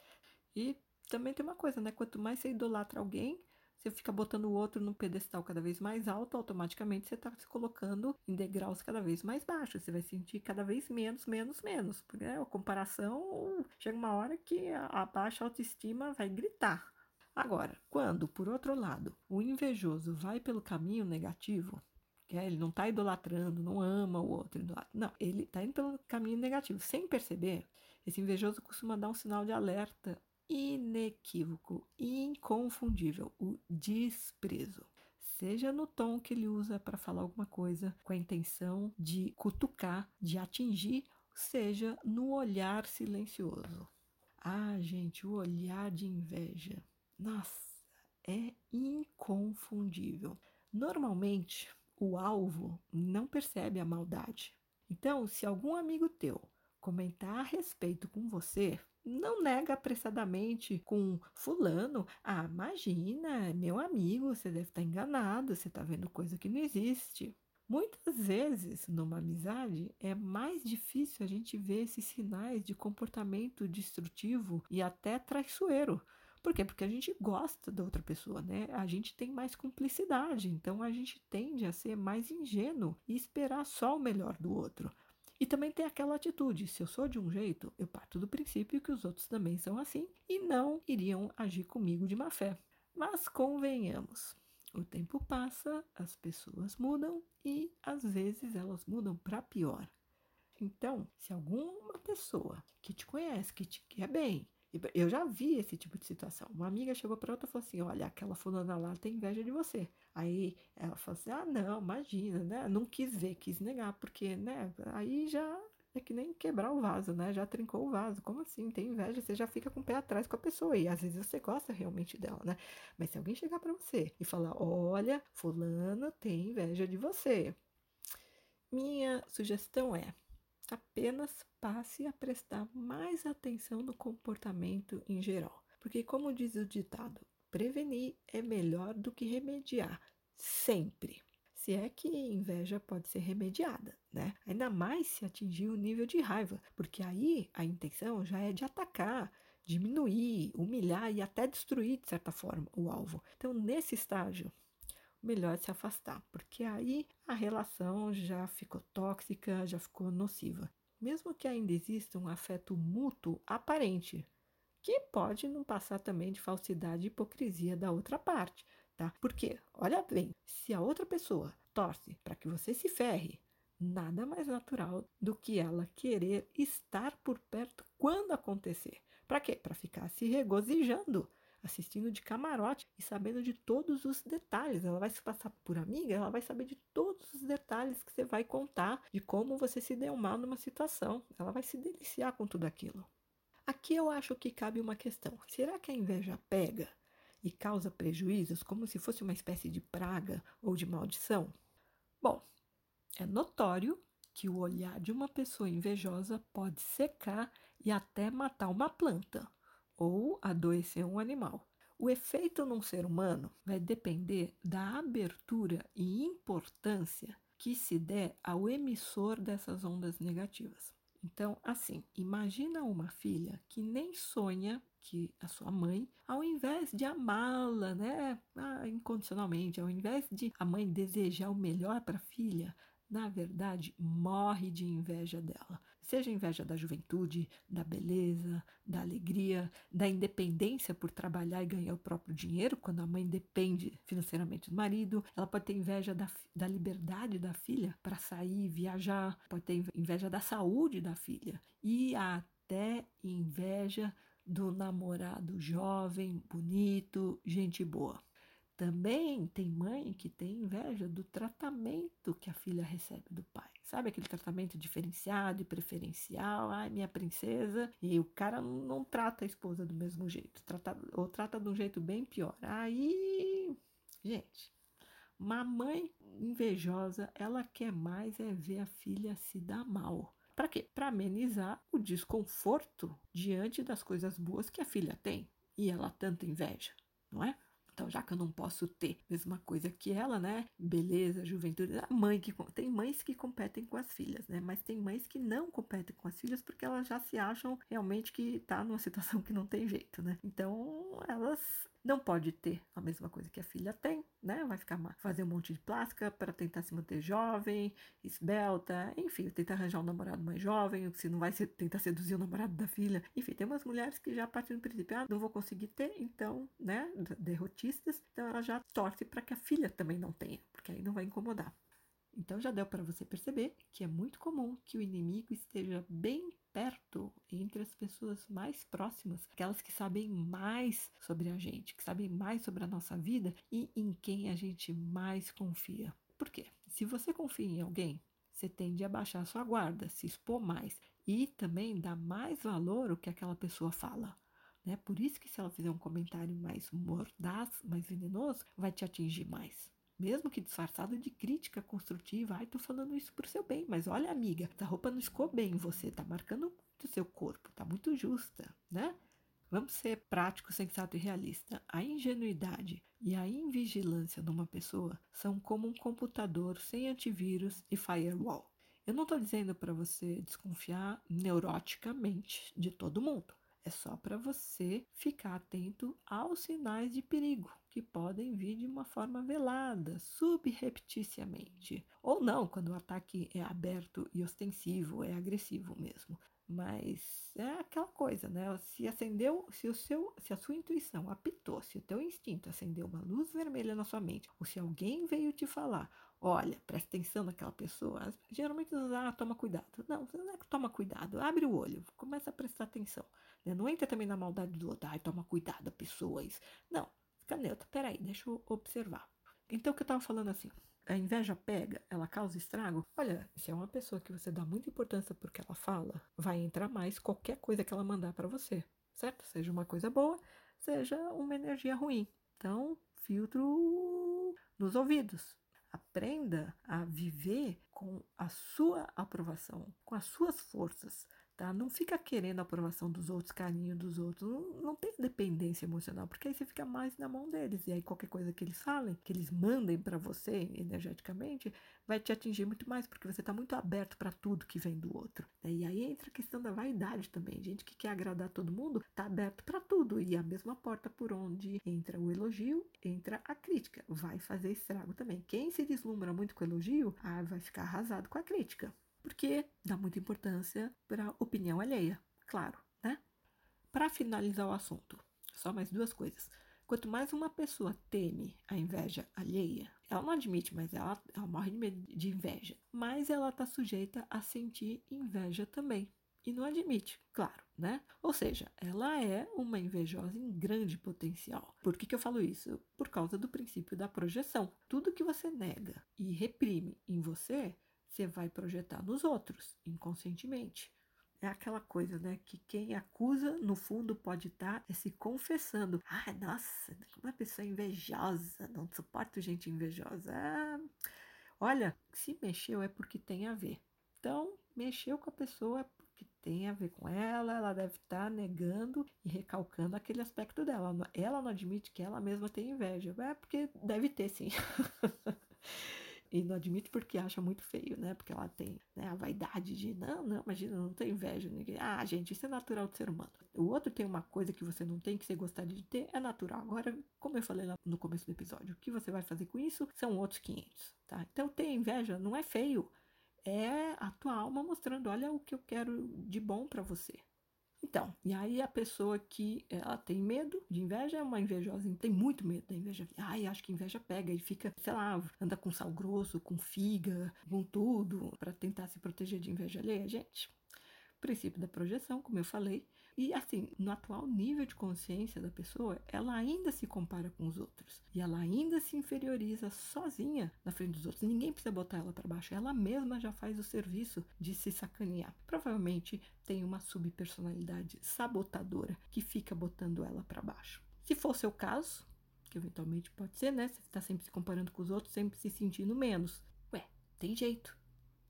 E também tem uma coisa, né? Quanto mais você idolatra alguém, você fica botando o outro no pedestal cada vez mais alto, automaticamente você está se colocando em degraus cada vez mais baixos. Você vai sentir cada vez menos, menos, menos. Porque né, a comparação chega uma hora que a, baixa autoestima vai gritar. Agora, quando, por outro lado, o invejoso vai pelo caminho negativo, é, ele não está idolatrando, não ama o outro, não, ele está indo pelo caminho negativo, sem perceber, esse invejoso costuma dar um sinal de alerta inequívoco, inconfundível, o desprezo. Seja no tom que ele usa para falar alguma coisa com a intenção de cutucar, de atingir, seja no olhar silencioso. Ah, gente, o olhar de inveja. Nossa, é inconfundível. Normalmente, o alvo não percebe a maldade. Então, se algum amigo teu comentar a respeito com você, não nega apressadamente com fulano. Ah, imagina, meu amigo, você deve estar enganado, você está vendo coisa que não existe. Muitas vezes, numa amizade, é mais difícil a gente ver esses sinais de comportamento destrutivo e até traiçoeiro. Por quê? Porque a gente gosta da outra pessoa, né? A gente tem mais cumplicidade, então a gente tende a ser mais ingênuo e esperar só o melhor do outro. E também tem aquela atitude: se eu sou de um jeito, eu parto do princípio que os outros também são assim e não iriam agir comigo de má fé. Mas convenhamos, o tempo passa, as pessoas mudam e às vezes elas mudam para pior. Então, se alguma pessoa que te conhece, que te quer bem, eu já vi esse tipo de situação. Uma amiga chegou para outra e falou assim: Olha, aquela fulana lá tem inveja de você. Aí ela falou assim: Ah, não, imagina, né? Não quis ver, quis negar, porque, né? Aí já é que nem quebrar o vaso, né? Já trincou o vaso. Como assim? Tem inveja? Você já fica com o pé atrás com a pessoa. E às vezes você gosta realmente dela, né? Mas se alguém chegar para você e falar: Olha, fulano tem inveja de você. Minha sugestão é apenas passe a prestar mais atenção no comportamento em geral. Porque, como diz o ditado, prevenir é melhor do que remediar, sempre. Se é que inveja pode ser remediada, né? Ainda mais se atingir o nível de raiva, porque aí a intenção já é de atacar, diminuir, humilhar e até destruir, de certa forma, o alvo. Então, nesse estágio, melhor se afastar, porque aí a relação já ficou tóxica, já ficou nociva. Mesmo que ainda exista um afeto mútuo aparente, que pode não passar também de falsidade e hipocrisia da outra parte, tá? Porque, olha bem, se a outra pessoa torce para que você se ferre, nada mais natural do que ela querer estar por perto quando acontecer. Para quê? Para ficar se regozijando assistindo de camarote e sabendo de todos os detalhes. Ela vai se passar por amiga, ela vai saber de todos os detalhes que você vai contar de como você se deu mal numa situação. Ela vai se deliciar com tudo aquilo. Aqui eu acho que cabe uma questão: será que a inveja pega e causa prejuízos como se fosse uma espécie de praga ou de maldição? Bom, é notório que o olhar de uma pessoa invejosa pode secar e até matar uma planta ou adoecer um animal. O efeito num ser humano vai depender da abertura e importância que se der ao emissor dessas ondas negativas. Então, assim, imagina uma filha que nem sonha que a sua mãe, ao invés de amá-la, né, ah, incondicionalmente, ao invés de a mãe desejar o melhor para a filha, na verdade, morre de inveja dela. Seja inveja da juventude, da beleza, da alegria, da independência por trabalhar e ganhar o próprio dinheiro, quando a mãe depende financeiramente do marido. Ela pode ter inveja da, da liberdade da filha para sair, viajar, pode ter inveja da saúde da filha e até inveja do namorado jovem, bonito, gente boa. Também tem mãe que tem inveja do tratamento que a filha recebe do pai. Sabe aquele tratamento diferenciado e preferencial? Ai, minha princesa. E o cara não trata a esposa do mesmo jeito, trata, ou trata de um jeito bem pior. Aí, gente, uma mãe invejosa, ela quer mais é ver a filha se dar mal. Para quê? Para amenizar o desconforto diante das coisas boas que a filha tem. E ela tanta inveja, não é? Então, já que eu não posso ter mesma coisa que ela, né? Beleza, juventude. A mãe que tem mães que competem com as filhas, né? Mas tem mães que não competem com as filhas porque elas já se acham realmente que tá numa situação que não tem jeito, né? Então, elas não pode ter a mesma coisa que a filha tem, né? Vai ficar fazer um monte de plástica para tentar se manter jovem, esbelta, enfim, tentar arranjar um namorado mais jovem, se não vai ser, tentar seduzir o namorado da filha. Enfim, tem umas mulheres que já partem do princípio, ah, não vou conseguir ter, então, né, derrotistas, então ela já torce para que a filha também não tenha, porque aí não vai incomodar. Então já deu para você perceber que é muito comum que o inimigo esteja bem perto entre as pessoas mais próximas, aquelas que sabem mais sobre a gente, que sabem mais sobre a nossa vida e em quem a gente mais confia. Por quê? Se você confia em alguém, você tende a baixar sua guarda, se expor mais e também dar mais valor ao que aquela pessoa fala. Né? Por isso que se ela fizer um comentário mais mordaz, mais venenoso, vai te atingir mais mesmo que disfarçado de crítica construtiva. Ai, tô falando isso pro seu bem, mas olha, amiga, essa roupa não ficou bem em você, tá marcando muito o seu corpo, tá muito justa, né? Vamos ser prático, sensato e realista. A ingenuidade e a invigilância numa pessoa são como um computador sem antivírus e firewall. Eu não estou dizendo para você desconfiar neuroticamente de todo mundo. É só para você ficar atento aos sinais de perigo que podem vir de uma forma velada, subrepticiamente. Ou não, quando o ataque é aberto e ostensivo, é agressivo mesmo. Mas é aquela coisa, né? Se acendeu, se o seu, se a sua intuição apitou, se o teu instinto acendeu uma luz vermelha na sua mente, ou se alguém veio te falar, olha, presta atenção naquela pessoa, geralmente ah, toma cuidado. Não, não é que toma cuidado, abre o olho, começa a prestar atenção. Né? Não entra também na maldade do outro, ai, toma cuidado, pessoas. Não, Fica neutra. Peraí, deixa eu observar. Então, o que eu tava falando assim? A inveja pega, ela causa estrago. Olha, se é uma pessoa que você dá muita importância porque ela fala, vai entrar mais qualquer coisa que ela mandar para você, certo? Seja uma coisa boa, seja uma energia ruim. Então, filtro nos ouvidos. Aprenda a viver com a sua aprovação, com as suas forças tá? Não fica querendo a aprovação dos outros, carinho dos outros, não, não tem dependência emocional, porque aí você fica mais na mão deles, e aí qualquer coisa que eles falem, que eles mandem para você energeticamente, vai te atingir muito mais, porque você está muito aberto para tudo que vem do outro. Né? E aí entra a questão da vaidade também, gente que quer agradar todo mundo, tá aberto para tudo, e a mesma porta por onde entra o elogio, entra a crítica, vai fazer estrago também. Quem se deslumbra muito com o elogio, ah, vai ficar arrasado com a crítica porque dá muita importância para a opinião alheia, claro, né? Para finalizar o assunto, só mais duas coisas. Quanto mais uma pessoa teme a inveja alheia, ela não admite, mas ela, ela morre de medo de inveja, mais ela está sujeita a sentir inveja também. E não admite, claro, né? Ou seja, ela é uma invejosa em grande potencial. Por que, que eu falo isso? Por causa do princípio da projeção. Tudo que você nega e reprime em você você vai projetar nos outros, inconscientemente. É aquela coisa, né? Que quem acusa, no fundo, pode estar tá, é se confessando. Ah, nossa, uma pessoa invejosa, não suporto gente invejosa. Ah, olha, se mexeu é porque tem a ver. Então, mexeu com a pessoa é porque tem a ver com ela, ela deve estar tá negando e recalcando aquele aspecto dela. Ela não admite que ela mesma tem inveja. É porque deve ter, sim. e não admite porque acha muito feio, né? Porque ela tem né, a vaidade de, não, não, imagina, não tem inveja ninguém. Ah, gente, isso é natural do ser humano. O outro tem uma coisa que você não tem, que você gostaria de ter, é natural. Agora, como eu falei lá no começo do episódio, o que você vai fazer com isso são outros 500, tá? Então, ter inveja não é feio, é a tua alma mostrando, olha o que eu quero de bom para você, então, e aí a pessoa que ela tem medo de inveja é uma invejosa, tem muito medo da inveja. Ai, acho que inveja pega e fica, sei lá, anda com sal grosso, com figa, com tudo, para tentar se proteger de inveja alheia. Gente, princípio da projeção, como eu falei, e assim, no atual nível de consciência da pessoa, ela ainda se compara com os outros. E ela ainda se inferioriza sozinha na frente dos outros. Ninguém precisa botar ela para baixo. Ela mesma já faz o serviço de se sacanear. Provavelmente tem uma subpersonalidade sabotadora que fica botando ela para baixo. Se for seu caso, que eventualmente pode ser, né? Você está sempre se comparando com os outros, sempre se sentindo menos. Ué, tem jeito.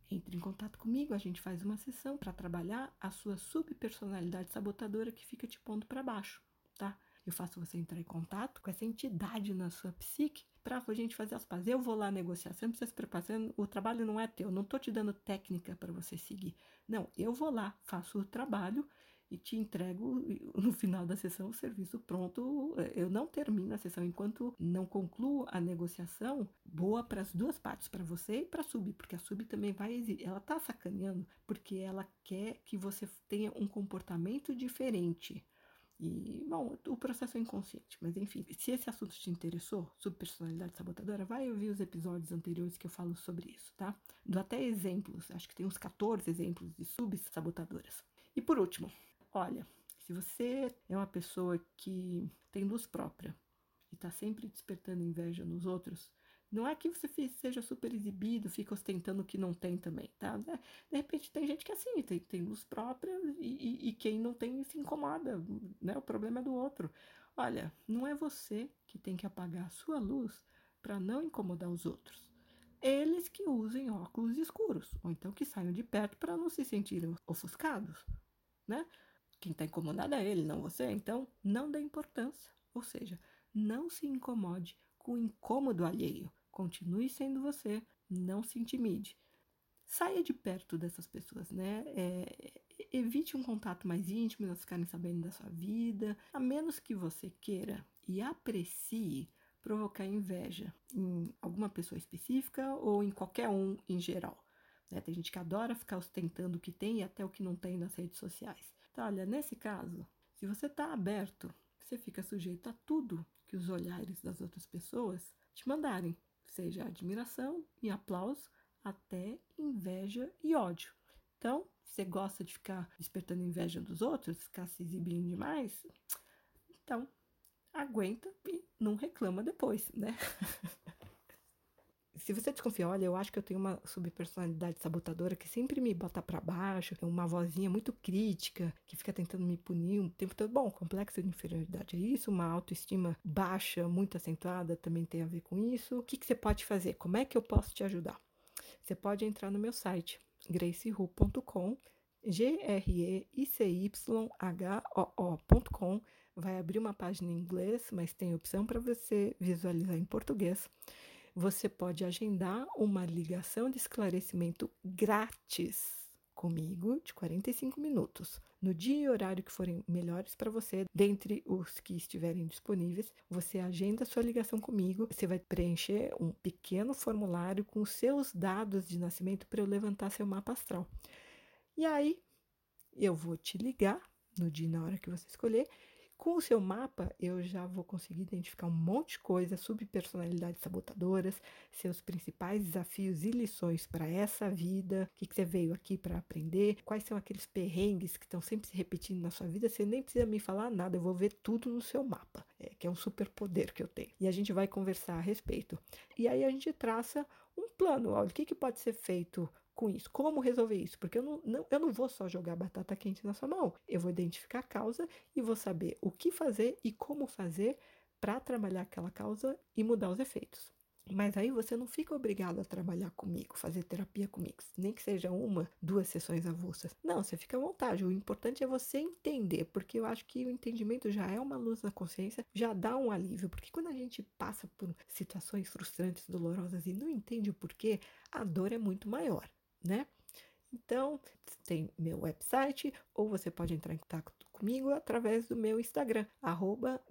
Entre em contato comigo, a gente faz uma sessão para trabalhar a sua subpersonalidade sabotadora que fica te pondo para baixo, tá? eu faço você entrar em contato com essa entidade na sua psique para a gente fazer as pazes. Eu vou lá negociar, você não precisa se preocupar, o trabalho não é teu, não estou te dando técnica para você seguir. Não, eu vou lá, faço o trabalho e te entrego no final da sessão o serviço pronto. Eu não termino a sessão enquanto não concluo a negociação boa para as duas partes, para você e para a sub, porque a sub também vai. Ela está sacaneando porque ela quer que você tenha um comportamento diferente. E, bom, o processo é inconsciente, mas enfim, se esse assunto te interessou, sobre personalidade sabotadora, vai ouvir os episódios anteriores que eu falo sobre isso, tá? Dou até exemplos, acho que tem uns 14 exemplos de subs sabotadoras. E por último, Olha, se você é uma pessoa que tem luz própria e está sempre despertando inveja nos outros, não é que você seja super exibido, fica ostentando o que não tem também, tá? De repente tem gente que é assim, tem, tem luz própria e, e, e quem não tem se incomoda, né? O problema é do outro. Olha, não é você que tem que apagar a sua luz para não incomodar os outros. Eles que usem óculos escuros, ou então que saiam de perto para não se sentirem ofuscados, né? Quem está incomodado é ele, não você. Então, não dê importância. Ou seja, não se incomode com o incômodo alheio. Continue sendo você. Não se intimide. Saia de perto dessas pessoas, né? É, evite um contato mais íntimo, elas ficarem sabendo da sua vida, a menos que você queira e aprecie provocar inveja em alguma pessoa específica ou em qualquer um em geral. Né? Tem gente que adora ficar ostentando o que tem e até o que não tem nas redes sociais. Olha, nesse caso, se você está aberto, você fica sujeito a tudo que os olhares das outras pessoas te mandarem, seja admiração e aplauso, até inveja e ódio. Então, você gosta de ficar despertando inveja dos outros, ficar se exibindo demais, então aguenta e não reclama depois, né? se você desconfia, olha, eu acho que eu tenho uma subpersonalidade sabotadora que sempre me bota para baixo, é uma vozinha muito crítica, que fica tentando me punir o tempo todo. Bom, complexo de inferioridade é isso, uma autoestima baixa, muito acentuada, também tem a ver com isso. O que, que você pode fazer? Como é que eu posso te ajudar? Você pode entrar no meu site, gracehu.com, G-R-E-I-C-Y-H-O-O.com. Vai abrir uma página em inglês, mas tem opção para você visualizar em português você pode agendar uma ligação de esclarecimento grátis comigo de 45 minutos. No dia e horário que forem melhores para você, dentre os que estiverem disponíveis, você agenda sua ligação comigo. Você vai preencher um pequeno formulário com seus dados de nascimento para eu levantar seu mapa astral. E aí, eu vou te ligar no dia e na hora que você escolher com o seu mapa, eu já vou conseguir identificar um monte de coisa, subpersonalidades sabotadoras, seus principais desafios e lições para essa vida, o que, que você veio aqui para aprender, quais são aqueles perrengues que estão sempre se repetindo na sua vida. Você nem precisa me falar nada, eu vou ver tudo no seu mapa, é, que é um superpoder que eu tenho. E a gente vai conversar a respeito. E aí a gente traça um plano, olha, o que, que pode ser feito com isso. Como resolver isso? Porque eu não, não, eu não vou só jogar batata quente na sua mão. Eu vou identificar a causa e vou saber o que fazer e como fazer para trabalhar aquela causa e mudar os efeitos. Mas aí você não fica obrigado a trabalhar comigo, fazer terapia comigo, nem que seja uma, duas sessões avulsas. Não, você fica à vontade. O importante é você entender, porque eu acho que o entendimento já é uma luz na consciência, já dá um alívio, porque quando a gente passa por situações frustrantes, dolorosas e não entende o porquê, a dor é muito maior né? Então, tem meu website ou você pode entrar em contato comigo através do meu Instagram, arroba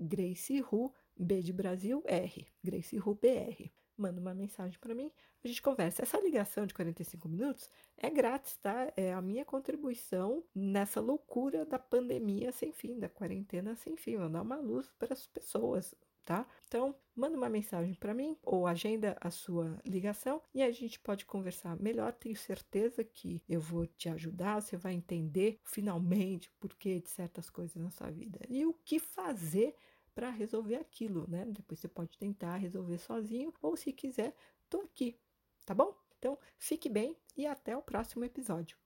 B de Brasil, R, GraceRuBR. Manda uma mensagem para mim, a gente conversa. Essa ligação de 45 minutos é grátis, tá? É a minha contribuição nessa loucura da pandemia sem fim, da quarentena sem fim. Vou dar uma luz para as pessoas, tá? Então, manda uma mensagem para mim ou agenda a sua ligação e a gente pode conversar melhor. Tenho certeza que eu vou te ajudar, você vai entender finalmente o porquê de certas coisas na sua vida e o que fazer para resolver aquilo, né? Depois você pode tentar resolver sozinho ou se quiser, tô aqui, tá bom? Então, fique bem e até o próximo episódio.